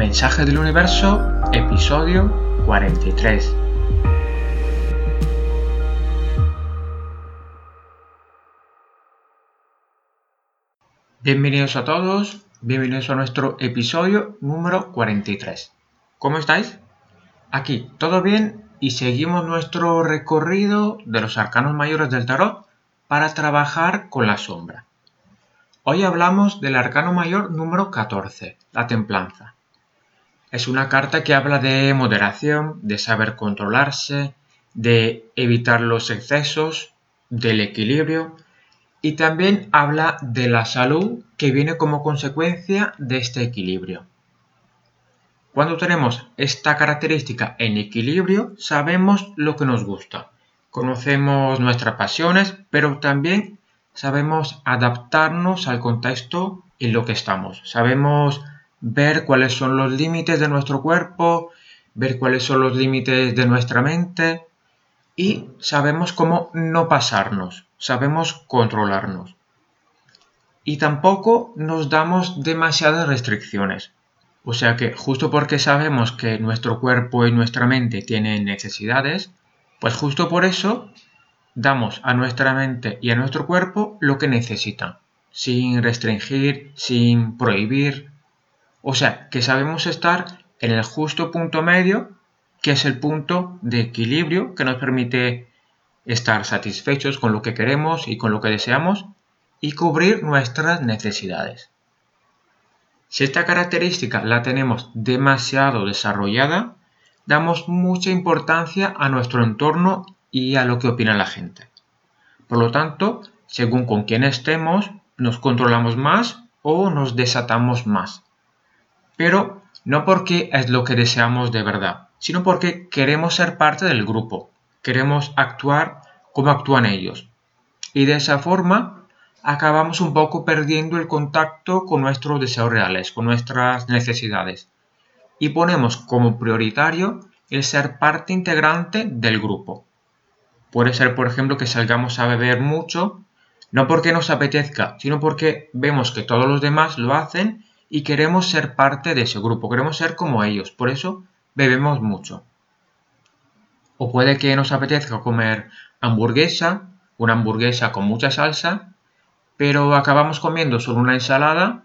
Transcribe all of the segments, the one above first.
Mensaje del Universo, episodio 43. Bienvenidos a todos, bienvenidos a nuestro episodio número 43. ¿Cómo estáis? Aquí, ¿todo bien? Y seguimos nuestro recorrido de los arcanos mayores del tarot para trabajar con la sombra. Hoy hablamos del arcano mayor número 14, la templanza. Es una carta que habla de moderación, de saber controlarse, de evitar los excesos, del equilibrio y también habla de la salud que viene como consecuencia de este equilibrio. Cuando tenemos esta característica en equilibrio, sabemos lo que nos gusta, conocemos nuestras pasiones, pero también sabemos adaptarnos al contexto en lo que estamos. Sabemos ver cuáles son los límites de nuestro cuerpo, ver cuáles son los límites de nuestra mente y sabemos cómo no pasarnos, sabemos controlarnos. Y tampoco nos damos demasiadas restricciones. O sea que justo porque sabemos que nuestro cuerpo y nuestra mente tienen necesidades, pues justo por eso damos a nuestra mente y a nuestro cuerpo lo que necesitan, sin restringir, sin prohibir. O sea, que sabemos estar en el justo punto medio, que es el punto de equilibrio que nos permite estar satisfechos con lo que queremos y con lo que deseamos y cubrir nuestras necesidades. Si esta característica la tenemos demasiado desarrollada, damos mucha importancia a nuestro entorno y a lo que opina la gente. Por lo tanto, según con quién estemos, nos controlamos más o nos desatamos más. Pero no porque es lo que deseamos de verdad, sino porque queremos ser parte del grupo, queremos actuar como actúan ellos. Y de esa forma acabamos un poco perdiendo el contacto con nuestros deseos reales, con nuestras necesidades. Y ponemos como prioritario el ser parte integrante del grupo. Puede ser, por ejemplo, que salgamos a beber mucho, no porque nos apetezca, sino porque vemos que todos los demás lo hacen y queremos ser parte de ese grupo, queremos ser como ellos, por eso bebemos mucho. O puede que nos apetezca comer hamburguesa, una hamburguesa con mucha salsa, pero acabamos comiendo solo una ensalada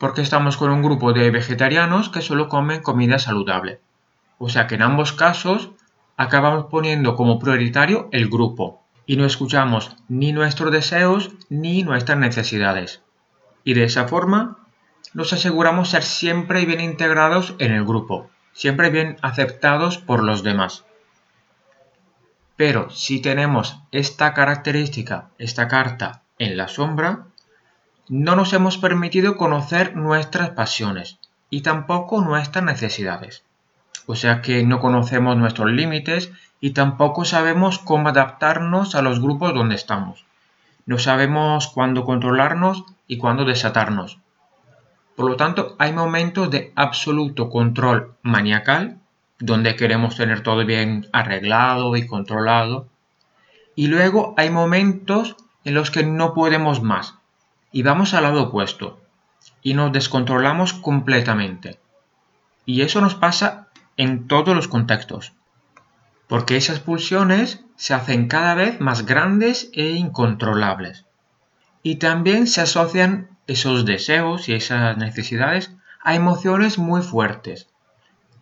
porque estamos con un grupo de vegetarianos que solo comen comida saludable. O sea que en ambos casos acabamos poniendo como prioritario el grupo y no escuchamos ni nuestros deseos ni nuestras necesidades. Y de esa forma nos aseguramos ser siempre bien integrados en el grupo, siempre bien aceptados por los demás. Pero si tenemos esta característica, esta carta en la sombra, no nos hemos permitido conocer nuestras pasiones y tampoco nuestras necesidades o sea que no conocemos nuestros límites y tampoco sabemos cómo adaptarnos a los grupos donde estamos. No sabemos cuándo controlarnos y cuándo desatarnos. Por lo tanto, hay momentos de absoluto control maniacal, donde queremos tener todo bien arreglado y controlado. Y luego hay momentos en los que no podemos más y vamos al lado opuesto y nos descontrolamos completamente. Y eso nos pasa en todos los contextos, porque esas pulsiones se hacen cada vez más grandes e incontrolables. Y también se asocian esos deseos y esas necesidades a emociones muy fuertes,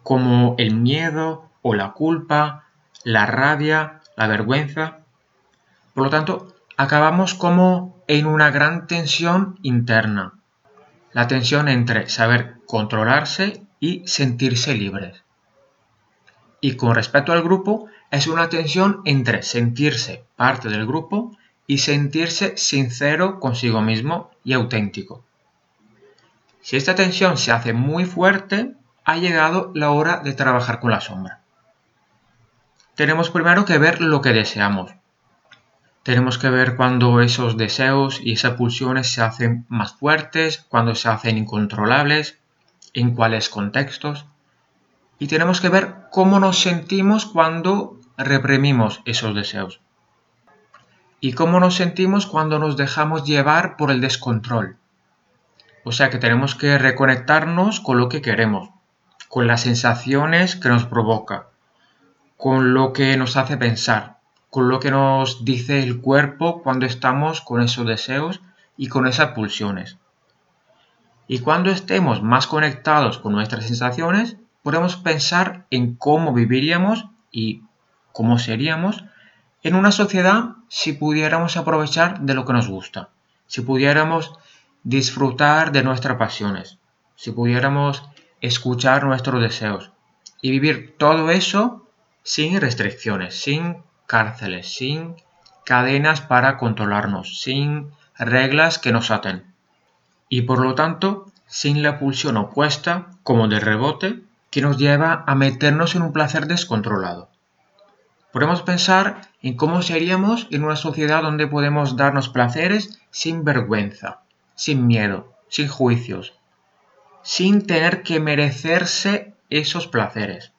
como el miedo o la culpa, la rabia, la vergüenza. Por lo tanto, acabamos como en una gran tensión interna. La tensión entre saber controlarse y sentirse libres. Y con respecto al grupo, es una tensión entre sentirse parte del grupo y sentirse sincero consigo mismo y auténtico. Si esta tensión se hace muy fuerte, ha llegado la hora de trabajar con la sombra. Tenemos primero que ver lo que deseamos. Tenemos que ver cuando esos deseos y esas pulsiones se hacen más fuertes, cuando se hacen incontrolables, en cuáles contextos y tenemos que ver cómo nos sentimos cuando reprimimos esos deseos. Y cómo nos sentimos cuando nos dejamos llevar por el descontrol. O sea que tenemos que reconectarnos con lo que queremos. con las sensaciones que nos provoca, con lo que nos hace pensar, con lo que nos dice el cuerpo cuando estamos con esos deseos y con esas pulsiones. Y cuando estemos más conectados con nuestras sensaciones, podemos pensar en cómo viviríamos y cómo seríamos en una sociedad si pudiéramos aprovechar de lo que nos gusta, si pudiéramos disfrutar de nuestras pasiones, si pudiéramos escuchar nuestros deseos y vivir todo eso sin restricciones, sin cárceles, sin cadenas para controlarnos, sin reglas que nos aten. Y por lo tanto, sin la pulsión opuesta, como de rebote, que nos lleva a meternos en un placer descontrolado. Podemos pensar en cómo seríamos en una sociedad donde podemos darnos placeres sin vergüenza, sin miedo, sin juicios, sin tener que merecerse esos placeres.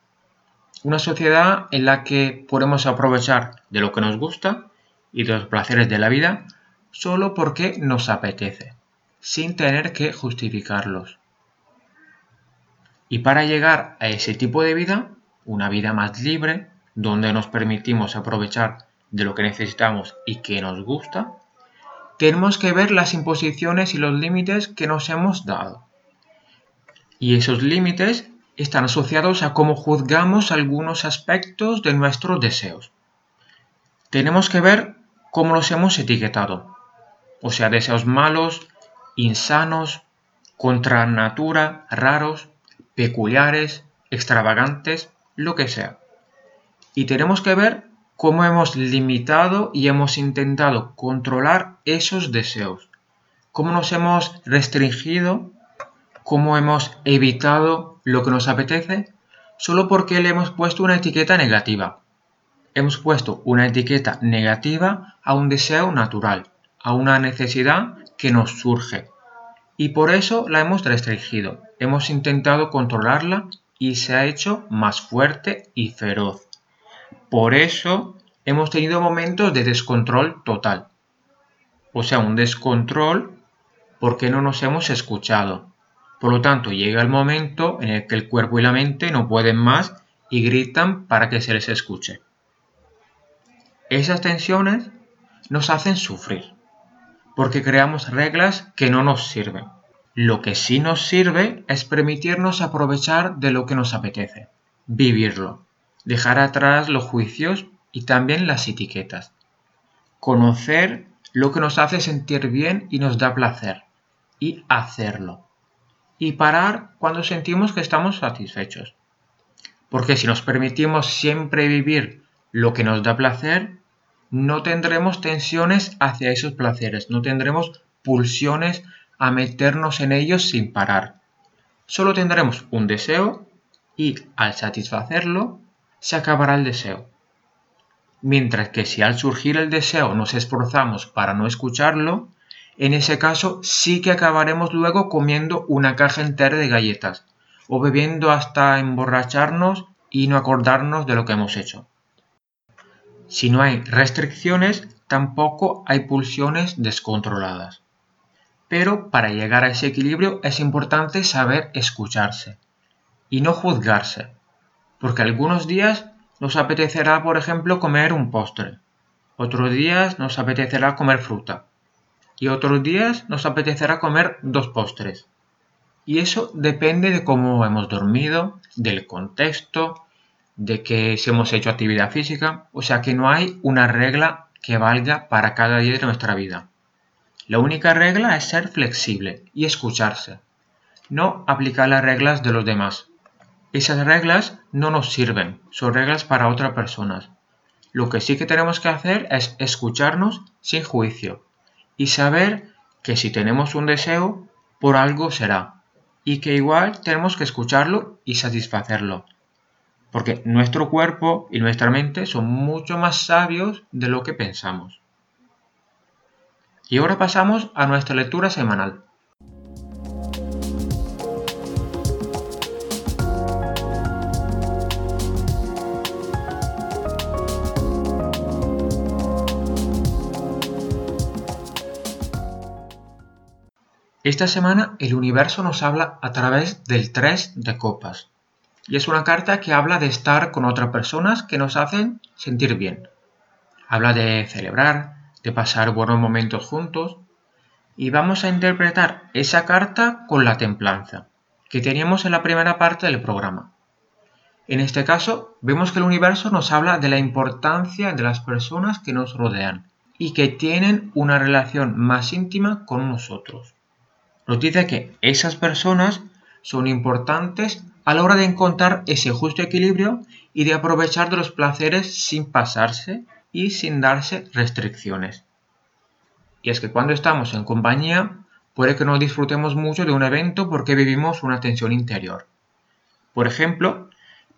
Una sociedad en la que podemos aprovechar de lo que nos gusta y de los placeres de la vida solo porque nos apetece, sin tener que justificarlos. Y para llegar a ese tipo de vida, una vida más libre, donde nos permitimos aprovechar de lo que necesitamos y que nos gusta, tenemos que ver las imposiciones y los límites que nos hemos dado y esos límites están asociados a cómo juzgamos algunos aspectos de nuestros deseos. Tenemos que ver cómo los hemos etiquetado, o sea, deseos malos, insanos, contra natura, raros, peculiares, extravagantes, lo que sea. Y tenemos que ver cómo hemos limitado y hemos intentado controlar esos deseos, cómo nos hemos restringido cómo hemos evitado lo que nos apetece solo porque le hemos puesto una etiqueta negativa. Hemos puesto una etiqueta negativa a un deseo natural, a una necesidad que nos surge. Y por eso la hemos restringido. Hemos intentado controlarla y se ha hecho más fuerte y feroz. Por eso hemos tenido momentos de descontrol total. O sea, un descontrol porque no nos hemos escuchado, por lo tanto, llega el momento en el que el cuerpo y la mente no pueden más y gritan para que se les escuche. Esas tensiones nos hacen sufrir, porque creamos reglas que no nos sirven. Lo que sí nos sirve es permitirnos aprovechar de lo que nos apetece, vivirlo, dejar atrás los juicios y también las etiquetas, conocer lo que nos hace sentir bien y nos da placer, y hacerlo y parar cuando sentimos que estamos satisfechos. Porque si nos permitimos siempre vivir lo que nos da placer, no tendremos tensiones hacia esos placeres, no tendremos pulsiones a meternos en ellos sin parar. Solo tendremos un deseo y al satisfacerlo se acabará el deseo. Mientras que si al surgir el deseo nos esforzamos para no escucharlo, en ese caso sí que acabaremos luego comiendo una caja entera de galletas o bebiendo hasta emborracharnos y no acordarnos de lo que hemos hecho. Si no hay restricciones, tampoco hay pulsiones descontroladas. Pero para llegar a ese equilibrio es importante saber escucharse y no juzgarse, porque algunos días nos apetecerá, por ejemplo, comer un postre, otros días nos apetecerá comer fruta, y otros días nos apetecerá comer dos postres. Y eso depende de cómo hemos dormido, del contexto, de que si hemos hecho actividad física, o sea que no hay una regla que valga para cada día de nuestra vida. La única regla es ser flexible y escucharse, no aplicar las reglas de los demás. Esas reglas no nos sirven, son reglas para otras personas. Lo que sí que tenemos que hacer es escucharnos sin juicio, y saber que si tenemos un deseo, por algo será, y que igual tenemos que escucharlo y satisfacerlo, porque nuestro cuerpo y nuestra mente son mucho más sabios de lo que pensamos. Y ahora pasamos a nuestra lectura semanal. Esta semana el universo nos habla a través del 3 de copas. y es una carta que habla de estar con otras personas que nos hacen sentir bien. Habla de celebrar, de pasar buenos momentos juntos y vamos a interpretar esa carta con la templanza que teníamos en la primera parte del programa. En este caso, vemos que el universo nos habla de la importancia de las personas que nos rodean y que tienen una relación más íntima con nosotros. Nos dice que esas personas son importantes a la hora de encontrar ese justo equilibrio y de aprovechar de los placeres sin pasarse y sin darse restricciones. Y es que cuando estamos en compañía puede que no disfrutemos mucho de un evento porque vivimos una tensión interior. Por ejemplo,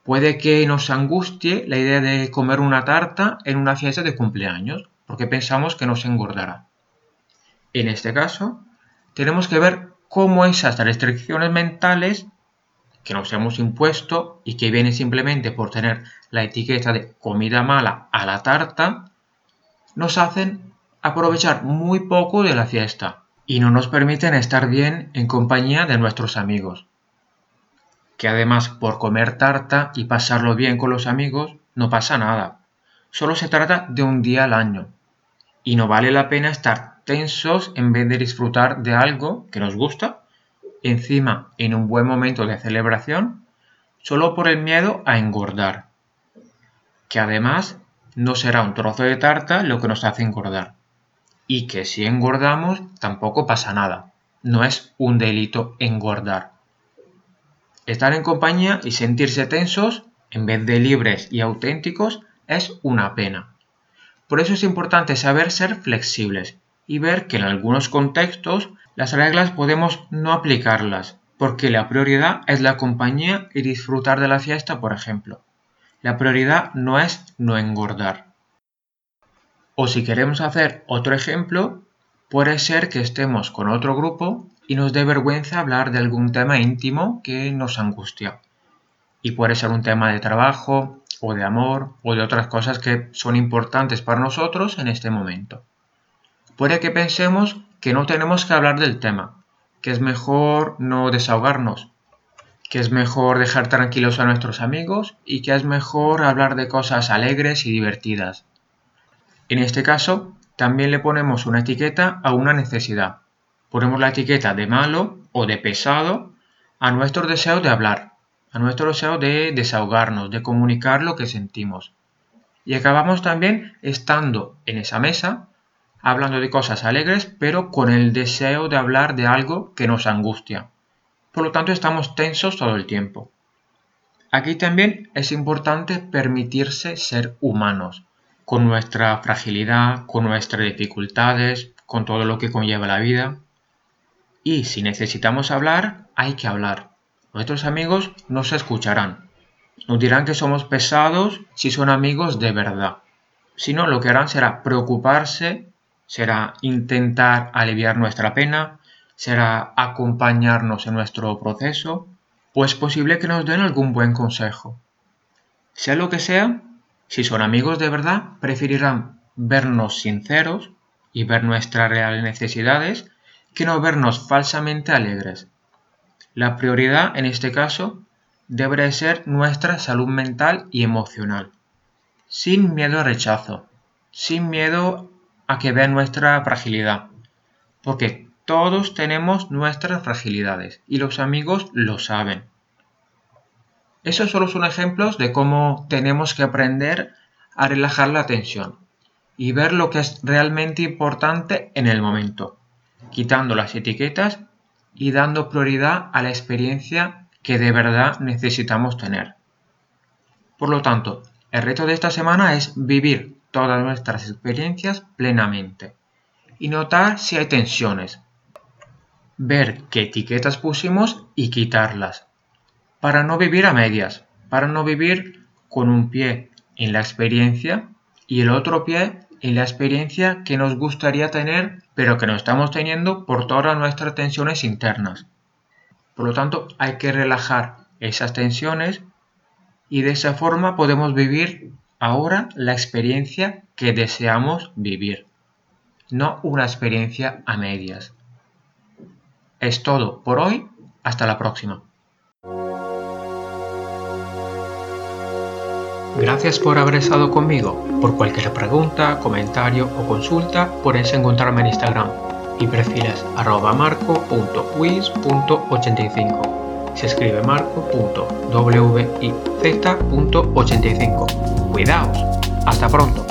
puede que nos angustie la idea de comer una tarta en una fiesta de cumpleaños porque pensamos que nos engordará. En este caso, tenemos que ver cómo esas restricciones mentales que nos hemos impuesto y que vienen simplemente por tener la etiqueta de comida mala a la tarta, nos hacen aprovechar muy poco de la fiesta y no nos permiten estar bien en compañía de nuestros amigos. Que además por comer tarta y pasarlo bien con los amigos no pasa nada. Solo se trata de un día al año. Y no vale la pena estar tensos en vez de disfrutar de algo que nos gusta encima en un buen momento de celebración solo por el miedo a engordar. Que además no será un trozo de tarta lo que nos hace engordar. Y que si engordamos tampoco pasa nada. No es un delito engordar. Estar en compañía y sentirse tensos en vez de libres y auténticos es una pena. Por eso es importante saber ser flexibles y ver que en algunos contextos las reglas podemos no aplicarlas, porque la prioridad es la compañía y disfrutar de la fiesta, por ejemplo. La prioridad no es no engordar. O si queremos hacer otro ejemplo, puede ser que estemos con otro grupo y nos dé vergüenza hablar de algún tema íntimo que nos angustia. Y puede ser un tema de trabajo, o de amor, o de otras cosas que son importantes para nosotros en este momento. Puede que pensemos que no tenemos que hablar del tema, que es mejor no desahogarnos, que es mejor dejar tranquilos a nuestros amigos y que es mejor hablar de cosas alegres y divertidas. En este caso, también le ponemos una etiqueta a una necesidad. Ponemos la etiqueta de malo o de pesado a nuestro deseo de hablar, a nuestro deseo de desahogarnos, de comunicar lo que sentimos. Y acabamos también estando en esa mesa hablando de cosas alegres, pero con el deseo de hablar de algo que nos angustia. Por lo tanto, estamos tensos todo el tiempo. Aquí también es importante permitirse ser humanos, con nuestra fragilidad, con nuestras dificultades, con todo lo que conlleva la vida. Y si necesitamos hablar, hay que hablar. Nuestros amigos nos escucharán. Nos dirán que somos pesados si son amigos de verdad. Si no, lo que harán será preocuparse será intentar aliviar nuestra pena, será acompañarnos en nuestro proceso, o es posible que nos den algún buen consejo. Sea lo que sea, si son amigos de verdad, preferirán vernos sinceros y ver nuestras reales necesidades que no vernos falsamente alegres. La prioridad en este caso debe ser nuestra salud mental y emocional, sin miedo al rechazo, sin miedo a que vean nuestra fragilidad. Porque todos tenemos nuestras fragilidades y los amigos lo saben. Esos solo son ejemplos de cómo tenemos que aprender a relajar la tensión y ver lo que es realmente importante en el momento, quitando las etiquetas y dando prioridad a la experiencia que de verdad necesitamos tener. Por lo tanto, el reto de esta semana es vivir todas nuestras experiencias plenamente y notar si hay tensiones. Ver qué etiquetas pusimos y quitarlas. Para no vivir a medias, para no vivir con un pie en la experiencia y el otro pie en la experiencia que nos gustaría tener pero que no estamos teniendo por todas nuestras tensiones internas. Por lo tanto, hay que relajar esas tensiones y de esa forma podemos vivir ahora la experiencia que deseamos vivir, no una experiencia a medias. Es todo por hoy, hasta la próxima. Gracias por haber estado conmigo. Por cualquier pregunta, comentario o consulta, podéis encontrarme en Instagram y perfiles arroba marco.wiz.85. Se escribe marco.wiz.85. Cuidaos. Hasta pronto.